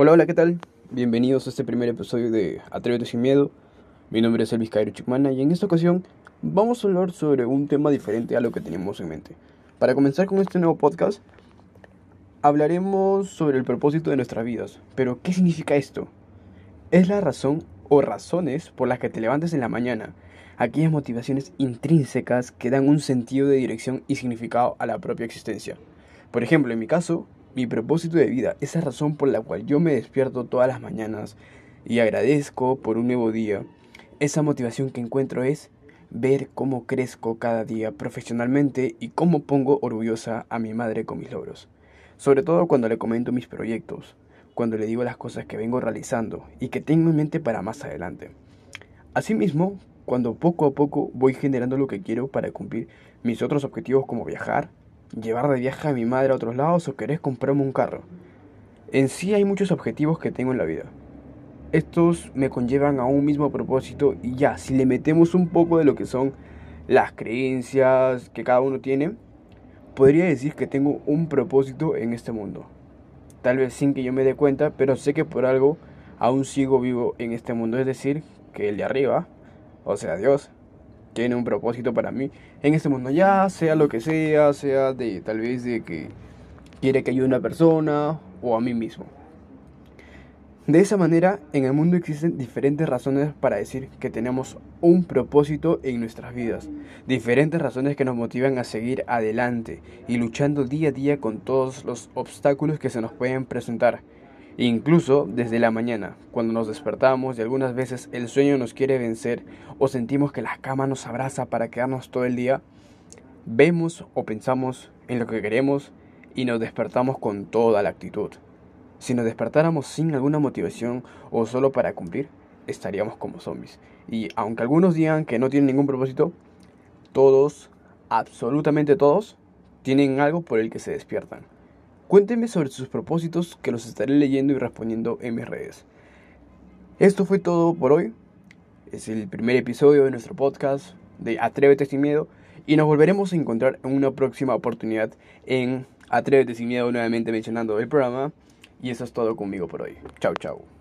Hola, hola, ¿qué tal? Bienvenidos a este primer episodio de Atrévete sin miedo. Mi nombre es Elvis Cairo Chicmana y en esta ocasión vamos a hablar sobre un tema diferente a lo que teníamos en mente. Para comenzar con este nuevo podcast, hablaremos sobre el propósito de nuestras vidas. Pero, ¿qué significa esto? Es la razón o razones por las que te levantes en la mañana. Aquellas motivaciones intrínsecas que dan un sentido de dirección y significado a la propia existencia. Por ejemplo, en mi caso, mi propósito de vida, esa razón por la cual yo me despierto todas las mañanas y agradezco por un nuevo día, esa motivación que encuentro es ver cómo crezco cada día profesionalmente y cómo pongo orgullosa a mi madre con mis logros. Sobre todo cuando le comento mis proyectos, cuando le digo las cosas que vengo realizando y que tengo en mente para más adelante. Asimismo, cuando poco a poco voy generando lo que quiero para cumplir mis otros objetivos como viajar, llevar de viaje a mi madre a otros lados o querés comprarme un carro. En sí hay muchos objetivos que tengo en la vida. Estos me conllevan a un mismo propósito y ya, si le metemos un poco de lo que son las creencias que cada uno tiene, podría decir que tengo un propósito en este mundo. Tal vez sin que yo me dé cuenta, pero sé que por algo aún sigo vivo en este mundo, es decir, que el de arriba, o sea, Dios, tiene un propósito para mí en este mundo, ya sea lo que sea, sea de tal vez de que quiere que ayude a una persona o a mí mismo. De esa manera, en el mundo existen diferentes razones para decir que tenemos un propósito en nuestras vidas, diferentes razones que nos motivan a seguir adelante y luchando día a día con todos los obstáculos que se nos pueden presentar. Incluso desde la mañana, cuando nos despertamos y algunas veces el sueño nos quiere vencer o sentimos que la cama nos abraza para quedarnos todo el día, vemos o pensamos en lo que queremos y nos despertamos con toda la actitud. Si nos despertáramos sin alguna motivación o solo para cumplir, estaríamos como zombies. Y aunque algunos digan que no tienen ningún propósito, todos, absolutamente todos, tienen algo por el que se despiertan. Cuéntenme sobre sus propósitos que los estaré leyendo y respondiendo en mis redes. Esto fue todo por hoy. Es el primer episodio de nuestro podcast de Atrévete sin miedo y nos volveremos a encontrar en una próxima oportunidad en Atrévete sin miedo nuevamente mencionando el programa. Y eso es todo conmigo por hoy. Chao, chao.